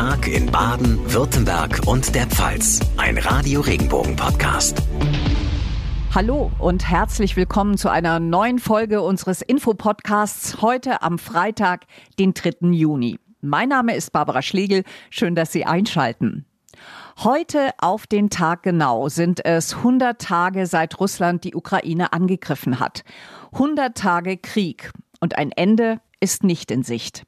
Tag in Baden, Württemberg und der Pfalz. Ein Radio Regenbogen Podcast. Hallo und herzlich willkommen zu einer neuen Folge unseres Infopodcasts heute am Freitag, den 3. Juni. Mein Name ist Barbara Schlegel. Schön, dass Sie einschalten. Heute auf den Tag genau sind es 100 Tage seit Russland die Ukraine angegriffen hat. 100 Tage Krieg und ein Ende ist nicht in Sicht.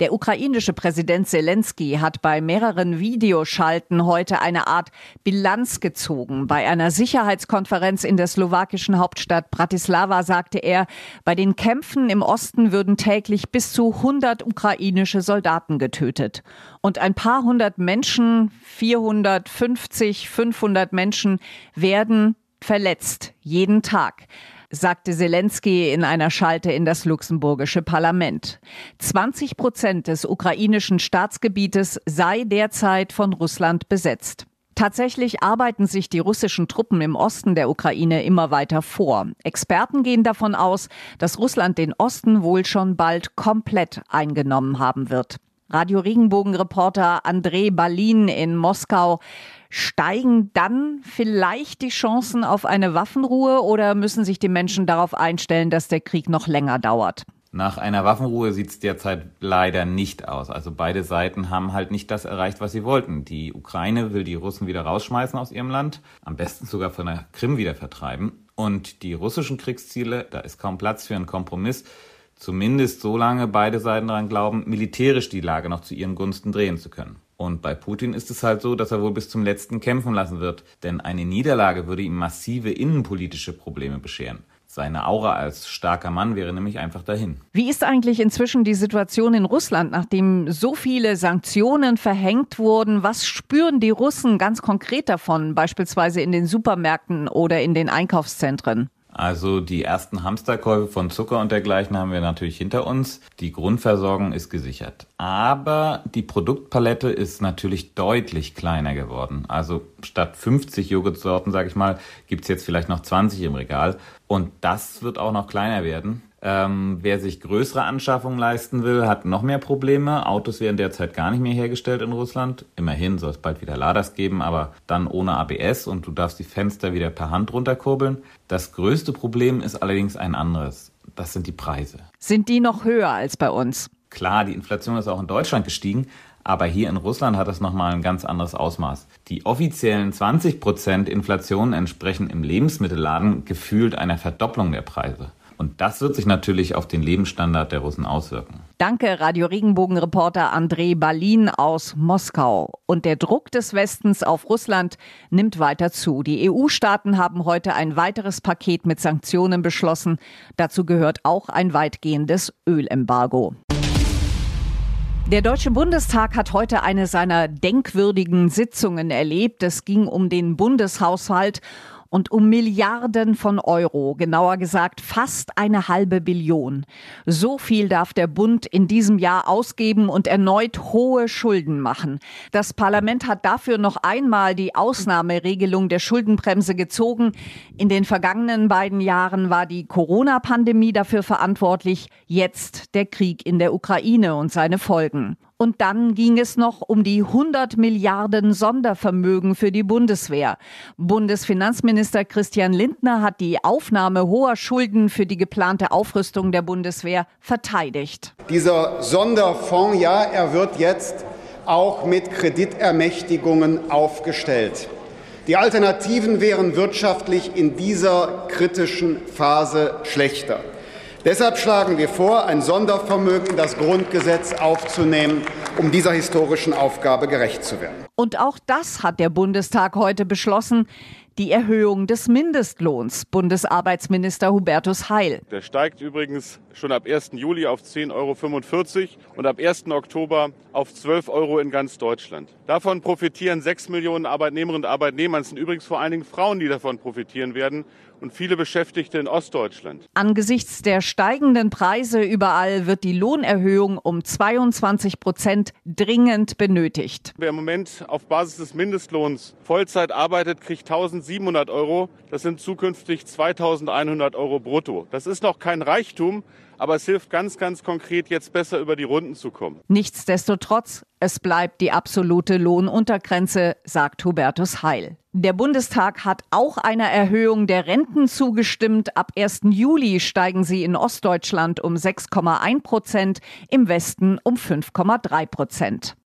Der ukrainische Präsident Zelensky hat bei mehreren Videoschalten heute eine Art Bilanz gezogen. Bei einer Sicherheitskonferenz in der slowakischen Hauptstadt Bratislava sagte er, bei den Kämpfen im Osten würden täglich bis zu 100 ukrainische Soldaten getötet. Und ein paar hundert Menschen, 450, 500 Menschen werden verletzt jeden Tag sagte Zelensky in einer Schalte in das luxemburgische Parlament. 20 Prozent des ukrainischen Staatsgebietes sei derzeit von Russland besetzt. Tatsächlich arbeiten sich die russischen Truppen im Osten der Ukraine immer weiter vor. Experten gehen davon aus, dass Russland den Osten wohl schon bald komplett eingenommen haben wird. Radio Regenbogen-Reporter André Balin in Moskau. Steigen dann vielleicht die Chancen auf eine Waffenruhe oder müssen sich die Menschen darauf einstellen, dass der Krieg noch länger dauert? Nach einer Waffenruhe sieht es derzeit leider nicht aus. Also beide Seiten haben halt nicht das erreicht, was sie wollten. Die Ukraine will die Russen wieder rausschmeißen aus ihrem Land, am besten sogar von der Krim wieder vertreiben. Und die russischen Kriegsziele, da ist kaum Platz für einen Kompromiss, zumindest solange beide Seiten daran glauben, militärisch die Lage noch zu ihren Gunsten drehen zu können. Und bei Putin ist es halt so, dass er wohl bis zum letzten kämpfen lassen wird, denn eine Niederlage würde ihm massive innenpolitische Probleme bescheren. Seine Aura als starker Mann wäre nämlich einfach dahin. Wie ist eigentlich inzwischen die Situation in Russland, nachdem so viele Sanktionen verhängt wurden? Was spüren die Russen ganz konkret davon, beispielsweise in den Supermärkten oder in den Einkaufszentren? Also die ersten Hamsterkäufe von Zucker und dergleichen haben wir natürlich hinter uns. Die Grundversorgung ist gesichert. Aber die Produktpalette ist natürlich deutlich kleiner geworden. Also statt 50 Joghurtsorten, sage ich mal, gibt's jetzt vielleicht noch 20 im Regal. Und das wird auch noch kleiner werden. Ähm, wer sich größere Anschaffungen leisten will, hat noch mehr Probleme. Autos werden derzeit gar nicht mehr hergestellt in Russland. Immerhin soll es bald wieder Laders geben, aber dann ohne ABS und du darfst die Fenster wieder per Hand runterkurbeln. Das größte Problem ist allerdings ein anderes. Das sind die Preise. Sind die noch höher als bei uns? Klar, die Inflation ist auch in Deutschland gestiegen, aber hier in Russland hat es nochmal ein ganz anderes Ausmaß. Die offiziellen 20% Inflation entsprechen im Lebensmittelladen gefühlt einer Verdopplung der Preise. Und das wird sich natürlich auf den Lebensstandard der Russen auswirken. Danke, Radio Regenbogen-Reporter André Balin aus Moskau. Und der Druck des Westens auf Russland nimmt weiter zu. Die EU-Staaten haben heute ein weiteres Paket mit Sanktionen beschlossen. Dazu gehört auch ein weitgehendes Ölembargo. Der Deutsche Bundestag hat heute eine seiner denkwürdigen Sitzungen erlebt. Es ging um den Bundeshaushalt und um Milliarden von Euro, genauer gesagt fast eine halbe Billion. So viel darf der Bund in diesem Jahr ausgeben und erneut hohe Schulden machen. Das Parlament hat dafür noch einmal die Ausnahmeregelung der Schuldenbremse gezogen. In den vergangenen beiden Jahren war die Corona-Pandemie dafür verantwortlich, jetzt der Krieg in der Ukraine und seine Folgen. Und dann ging es noch um die 100 Milliarden Sondervermögen für die Bundeswehr. Bundesfinanzminister Christian Lindner hat die Aufnahme hoher Schulden für die geplante Aufrüstung der Bundeswehr verteidigt. Dieser Sonderfonds, ja, er wird jetzt auch mit Kreditermächtigungen aufgestellt. Die Alternativen wären wirtschaftlich in dieser kritischen Phase schlechter. Deshalb schlagen wir vor, ein Sondervermögen in das Grundgesetz aufzunehmen, um dieser historischen Aufgabe gerecht zu werden. Und auch das hat der Bundestag heute beschlossen die Erhöhung des Mindestlohns. Bundesarbeitsminister Hubertus Heil. Der steigt übrigens schon ab 1. Juli auf 10,45 Euro und ab 1. Oktober auf 12 Euro in ganz Deutschland. Davon profitieren 6 Millionen Arbeitnehmerinnen und Arbeitnehmer. Es sind übrigens vor allen Dingen Frauen, die davon profitieren werden und viele Beschäftigte in Ostdeutschland. Angesichts der steigenden Preise überall wird die Lohnerhöhung um 22 Prozent dringend benötigt. Wer im Moment auf Basis des Mindestlohns Vollzeit arbeitet, kriegt 1700 Euro. Das sind zukünftig 2100 Euro brutto. Das ist noch kein Reichtum, Aber es hilft ganz, ganz konkret, jetzt besser über die Runden zu kommen. Nichtsdestotrotz, es bleibt die absolute Lohnuntergrenze, sagt Hubertus Heil. Der Bundestag hat auch einer Erhöhung der Renten zugestimmt. Ab 1. Juli steigen sie in Ostdeutschland um 6,1 Prozent, im Westen um 5,3 Prozent.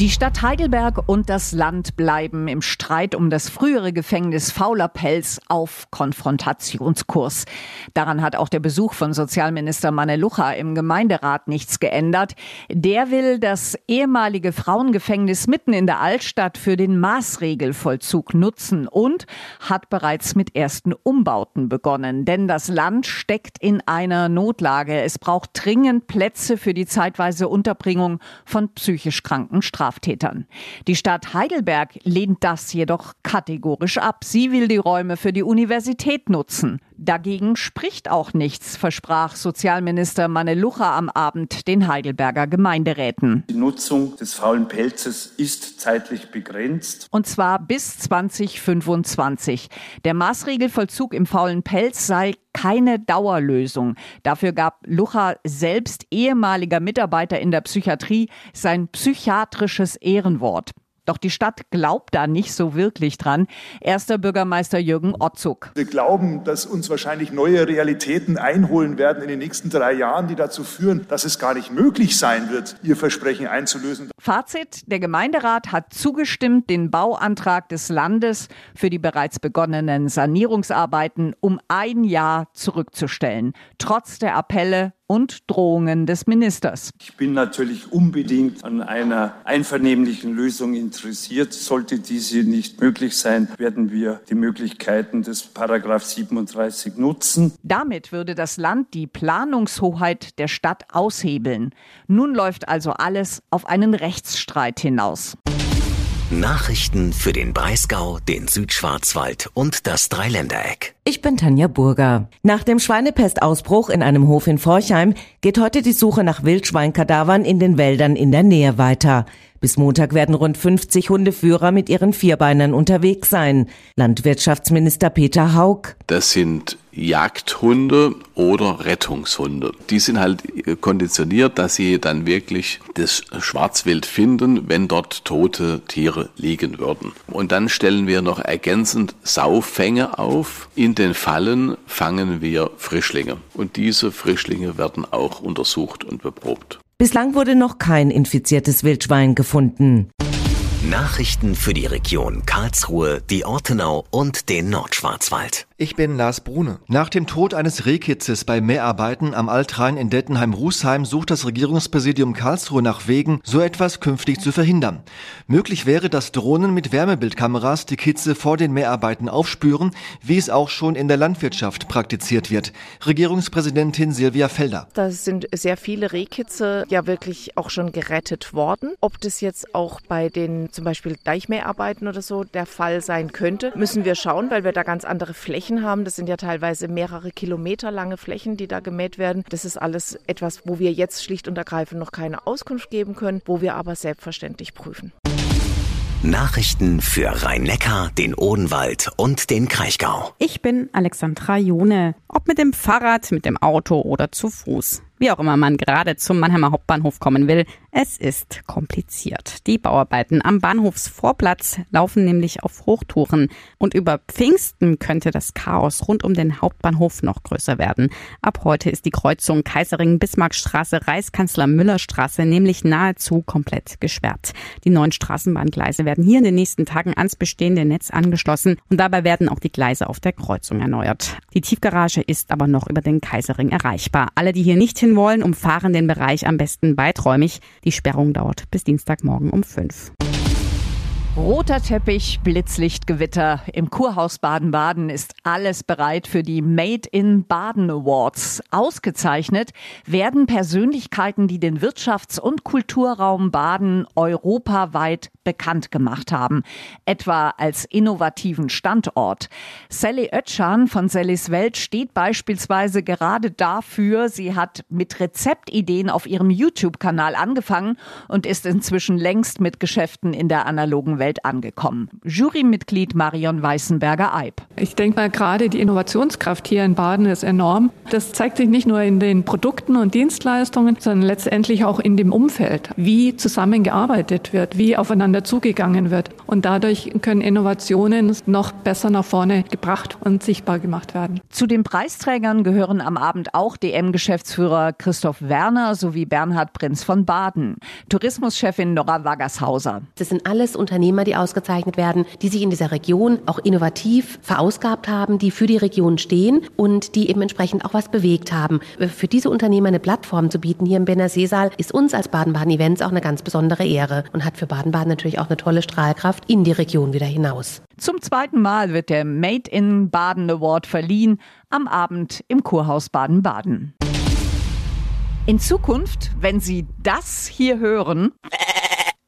Die Stadt Heidelberg und das Land bleiben im Streit um das frühere Gefängnis Faulerpelz auf Konfrontationskurs. Daran hat auch der Besuch von Sozialminister Manelucha im Gemeinderat nichts geändert. Der will das ehemalige Frauengefängnis mitten in der Altstadt für den Maßregelvollzug nutzen und hat bereits mit ersten Umbauten begonnen. Denn das Land steckt in einer Notlage. Es braucht dringend Plätze für die zeitweise Unterbringung von psychisch kranken Strafen. Straftätern. Die Stadt Heidelberg lehnt das jedoch kategorisch ab. Sie will die Räume für die Universität nutzen. Dagegen spricht auch nichts, versprach Sozialminister Manelucha am Abend den Heidelberger Gemeinderäten. Die Nutzung des faulen Pelzes ist zeitlich begrenzt. Und zwar bis 2025. Der Maßregelvollzug im faulen Pelz sei keine Dauerlösung. Dafür gab Lucha selbst ehemaliger Mitarbeiter in der Psychiatrie sein psychiatrisches Ehrenwort. Doch die Stadt glaubt da nicht so wirklich dran. Erster Bürgermeister Jürgen Otzuk. Wir glauben, dass uns wahrscheinlich neue Realitäten einholen werden in den nächsten drei Jahren, die dazu führen, dass es gar nicht möglich sein wird, ihr Versprechen einzulösen. Fazit, der Gemeinderat hat zugestimmt, den Bauantrag des Landes für die bereits begonnenen Sanierungsarbeiten um ein Jahr zurückzustellen. Trotz der Appelle und Drohungen des Ministers. Ich bin natürlich unbedingt an einer einvernehmlichen Lösung interessiert. Sollte diese nicht möglich sein, werden wir die Möglichkeiten des Paragraph 37 nutzen. Damit würde das Land die Planungshoheit der Stadt aushebeln. Nun läuft also alles auf einen Rechtsstreit hinaus. Nachrichten für den Breisgau, den Südschwarzwald und das Dreiländereck. Ich bin Tanja Burger. Nach dem Schweinepestausbruch in einem Hof in Forchheim geht heute die Suche nach Wildschweinkadavern in den Wäldern in der Nähe weiter. Bis Montag werden rund 50 Hundeführer mit ihren Vierbeinern unterwegs sein. Landwirtschaftsminister Peter Haug. Das sind Jagdhunde oder Rettungshunde. Die sind halt konditioniert, dass sie dann wirklich das Schwarzwild finden, wenn dort tote Tiere liegen würden. Und dann stellen wir noch ergänzend Saufänge auf. In den Fallen fangen wir Frischlinge. Und diese Frischlinge werden auch untersucht und beprobt. Bislang wurde noch kein infiziertes Wildschwein gefunden. Nachrichten für die Region Karlsruhe, die Ortenau und den Nordschwarzwald. Ich bin Lars Brune. Nach dem Tod eines Rehkitzes bei Mehrarbeiten am Altrhein in Dettenheim-Rußheim sucht das Regierungspräsidium Karlsruhe nach Wegen, so etwas künftig zu verhindern. Möglich wäre, dass Drohnen mit Wärmebildkameras die Kitze vor den Mehrarbeiten aufspüren, wie es auch schon in der Landwirtschaft praktiziert wird. Regierungspräsidentin Silvia Felder. Da sind sehr viele Rehkitze ja wirklich auch schon gerettet worden. Ob das jetzt auch bei den zum Beispiel Deichmäharbeiten oder so der Fall sein könnte, müssen wir schauen, weil wir da ganz andere Flächen haben. Das sind ja teilweise mehrere Kilometer lange Flächen, die da gemäht werden. Das ist alles etwas, wo wir jetzt schlicht und ergreifend noch keine Auskunft geben können, wo wir aber selbstverständlich prüfen. Nachrichten für Rhein-Neckar, den Odenwald und den Kraichgau. Ich bin Alexandra Jone. Ob mit dem Fahrrad, mit dem Auto oder zu Fuß. Wie auch immer man gerade zum Mannheimer Hauptbahnhof kommen will, es ist kompliziert. Die Bauarbeiten am Bahnhofsvorplatz laufen nämlich auf Hochtouren und über Pfingsten könnte das Chaos rund um den Hauptbahnhof noch größer werden. Ab heute ist die Kreuzung Kaiserring-Bismarckstraße, Reichskanzler-Müller-Straße nämlich nahezu komplett gesperrt. Die neuen Straßenbahngleise werden hier in den nächsten Tagen ans bestehende Netz angeschlossen und dabei werden auch die Gleise auf der Kreuzung erneuert. Die Tiefgarage ist aber noch über den Kaiserring erreichbar. Alle, die hier nicht wollen, umfahren den Bereich am besten weiträumig. Die Sperrung dauert bis Dienstagmorgen um fünf. Roter Teppich, Blitzlichtgewitter. Im Kurhaus Baden-Baden ist alles bereit für die Made in Baden Awards. Ausgezeichnet werden Persönlichkeiten, die den Wirtschafts- und Kulturraum Baden europaweit bekannt gemacht haben, etwa als innovativen Standort. Sally Oetschan von Sallys Welt steht beispielsweise gerade dafür. Sie hat mit Rezeptideen auf ihrem YouTube-Kanal angefangen und ist inzwischen längst mit Geschäften in der analogen Welt angekommen. Jurymitglied Marion Weißenberger-Eib. Ich denke mal, gerade die Innovationskraft hier in Baden ist enorm. Das zeigt sich nicht nur in den Produkten und Dienstleistungen, sondern letztendlich auch in dem Umfeld, wie zusammengearbeitet wird, wie aufeinander zugegangen wird. Und dadurch können Innovationen noch besser nach vorne gebracht und sichtbar gemacht werden. Zu den Preisträgern gehören am Abend auch DM-Geschäftsführer Christoph Werner sowie Bernhard Prinz von Baden, Tourismuschefin Nora Waggershauser. Das sind alles Unternehmer, die ausgezeichnet werden, die sich in dieser Region auch innovativ verausgabt haben, die für die Region stehen und die eben entsprechend auch was bewegt haben. Für diese Unternehmer eine Plattform zu bieten hier im Benner Seesaal ist uns als Baden-Baden Events auch eine ganz besondere Ehre und hat für Baden-Baden natürlich auch eine tolle Strahlkraft in die Region wieder hinaus. Zum zweiten Mal wird der Made in Baden Award verliehen, am Abend im Kurhaus Baden-Baden. In Zukunft, wenn Sie das hier hören,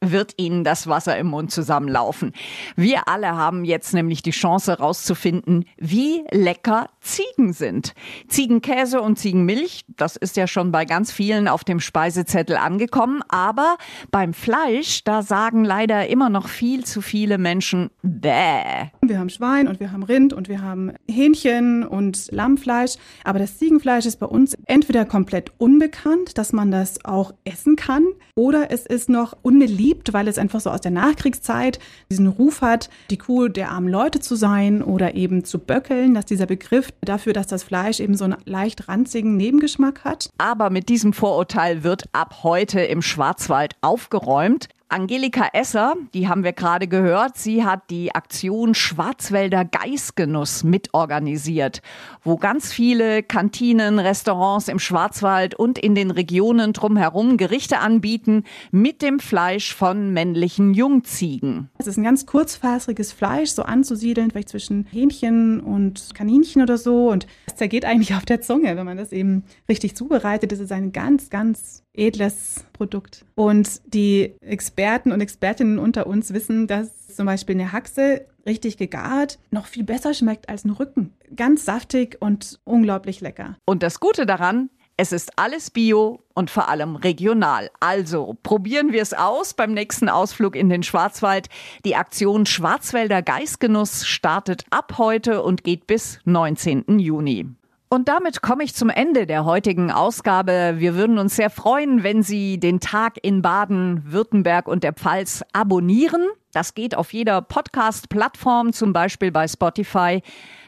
wird Ihnen das Wasser im Mund zusammenlaufen. Wir alle haben jetzt nämlich die Chance herauszufinden, wie lecker Ziegen sind. Ziegenkäse und Ziegenmilch, das ist ja schon bei ganz vielen auf dem Speisezettel angekommen, aber beim Fleisch, da sagen leider immer noch viel zu viele Menschen bäh. Wir haben Schwein und wir haben Rind und wir haben Hähnchen und Lammfleisch, aber das Ziegenfleisch ist bei uns entweder komplett unbekannt, dass man das auch essen kann, oder es ist noch unbeliebt, weil es einfach so aus der Nachkriegszeit diesen Ruf hat, die Kuh der armen Leute zu sein oder eben zu böckeln, dass dieser Begriff dafür, dass das Fleisch eben so einen leicht ranzigen Nebengeschmack hat. Aber mit diesem Vorurteil wird ab heute im Schwarzwald aufgeräumt. Angelika Esser, die haben wir gerade gehört, sie hat die Aktion Schwarzwälder Geißgenuss mitorganisiert, wo ganz viele Kantinen, Restaurants im Schwarzwald und in den Regionen drumherum Gerichte anbieten mit dem Fleisch von männlichen Jungziegen. Es ist ein ganz kurzfaseriges Fleisch, so anzusiedeln, vielleicht zwischen Hähnchen und Kaninchen oder so. Und es zergeht eigentlich auf der Zunge, wenn man das eben richtig zubereitet. Es ist ein ganz, ganz edles Produkt. Und die Experten und Expertinnen unter uns wissen, dass zum Beispiel eine Haxe richtig gegart noch viel besser schmeckt als ein Rücken. Ganz saftig und unglaublich lecker. Und das Gute daran, es ist alles bio und vor allem regional. Also probieren wir es aus beim nächsten Ausflug in den Schwarzwald. Die Aktion Schwarzwälder Geistgenuss startet ab heute und geht bis 19. Juni. Und damit komme ich zum Ende der heutigen Ausgabe. Wir würden uns sehr freuen, wenn Sie den Tag in Baden, Württemberg und der Pfalz abonnieren. Das geht auf jeder Podcast-Plattform, zum Beispiel bei Spotify.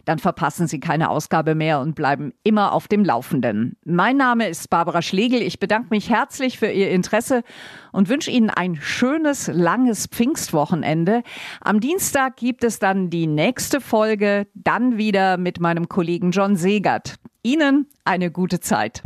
Dann verpassen Sie keine Ausgabe mehr und bleiben immer auf dem Laufenden. Mein Name ist Barbara Schlegel. Ich bedanke mich herzlich für Ihr Interesse und wünsche Ihnen ein schönes, langes Pfingstwochenende. Am Dienstag gibt es dann die nächste Folge, dann wieder mit meinem Kollegen John Segert. Ihnen eine gute Zeit.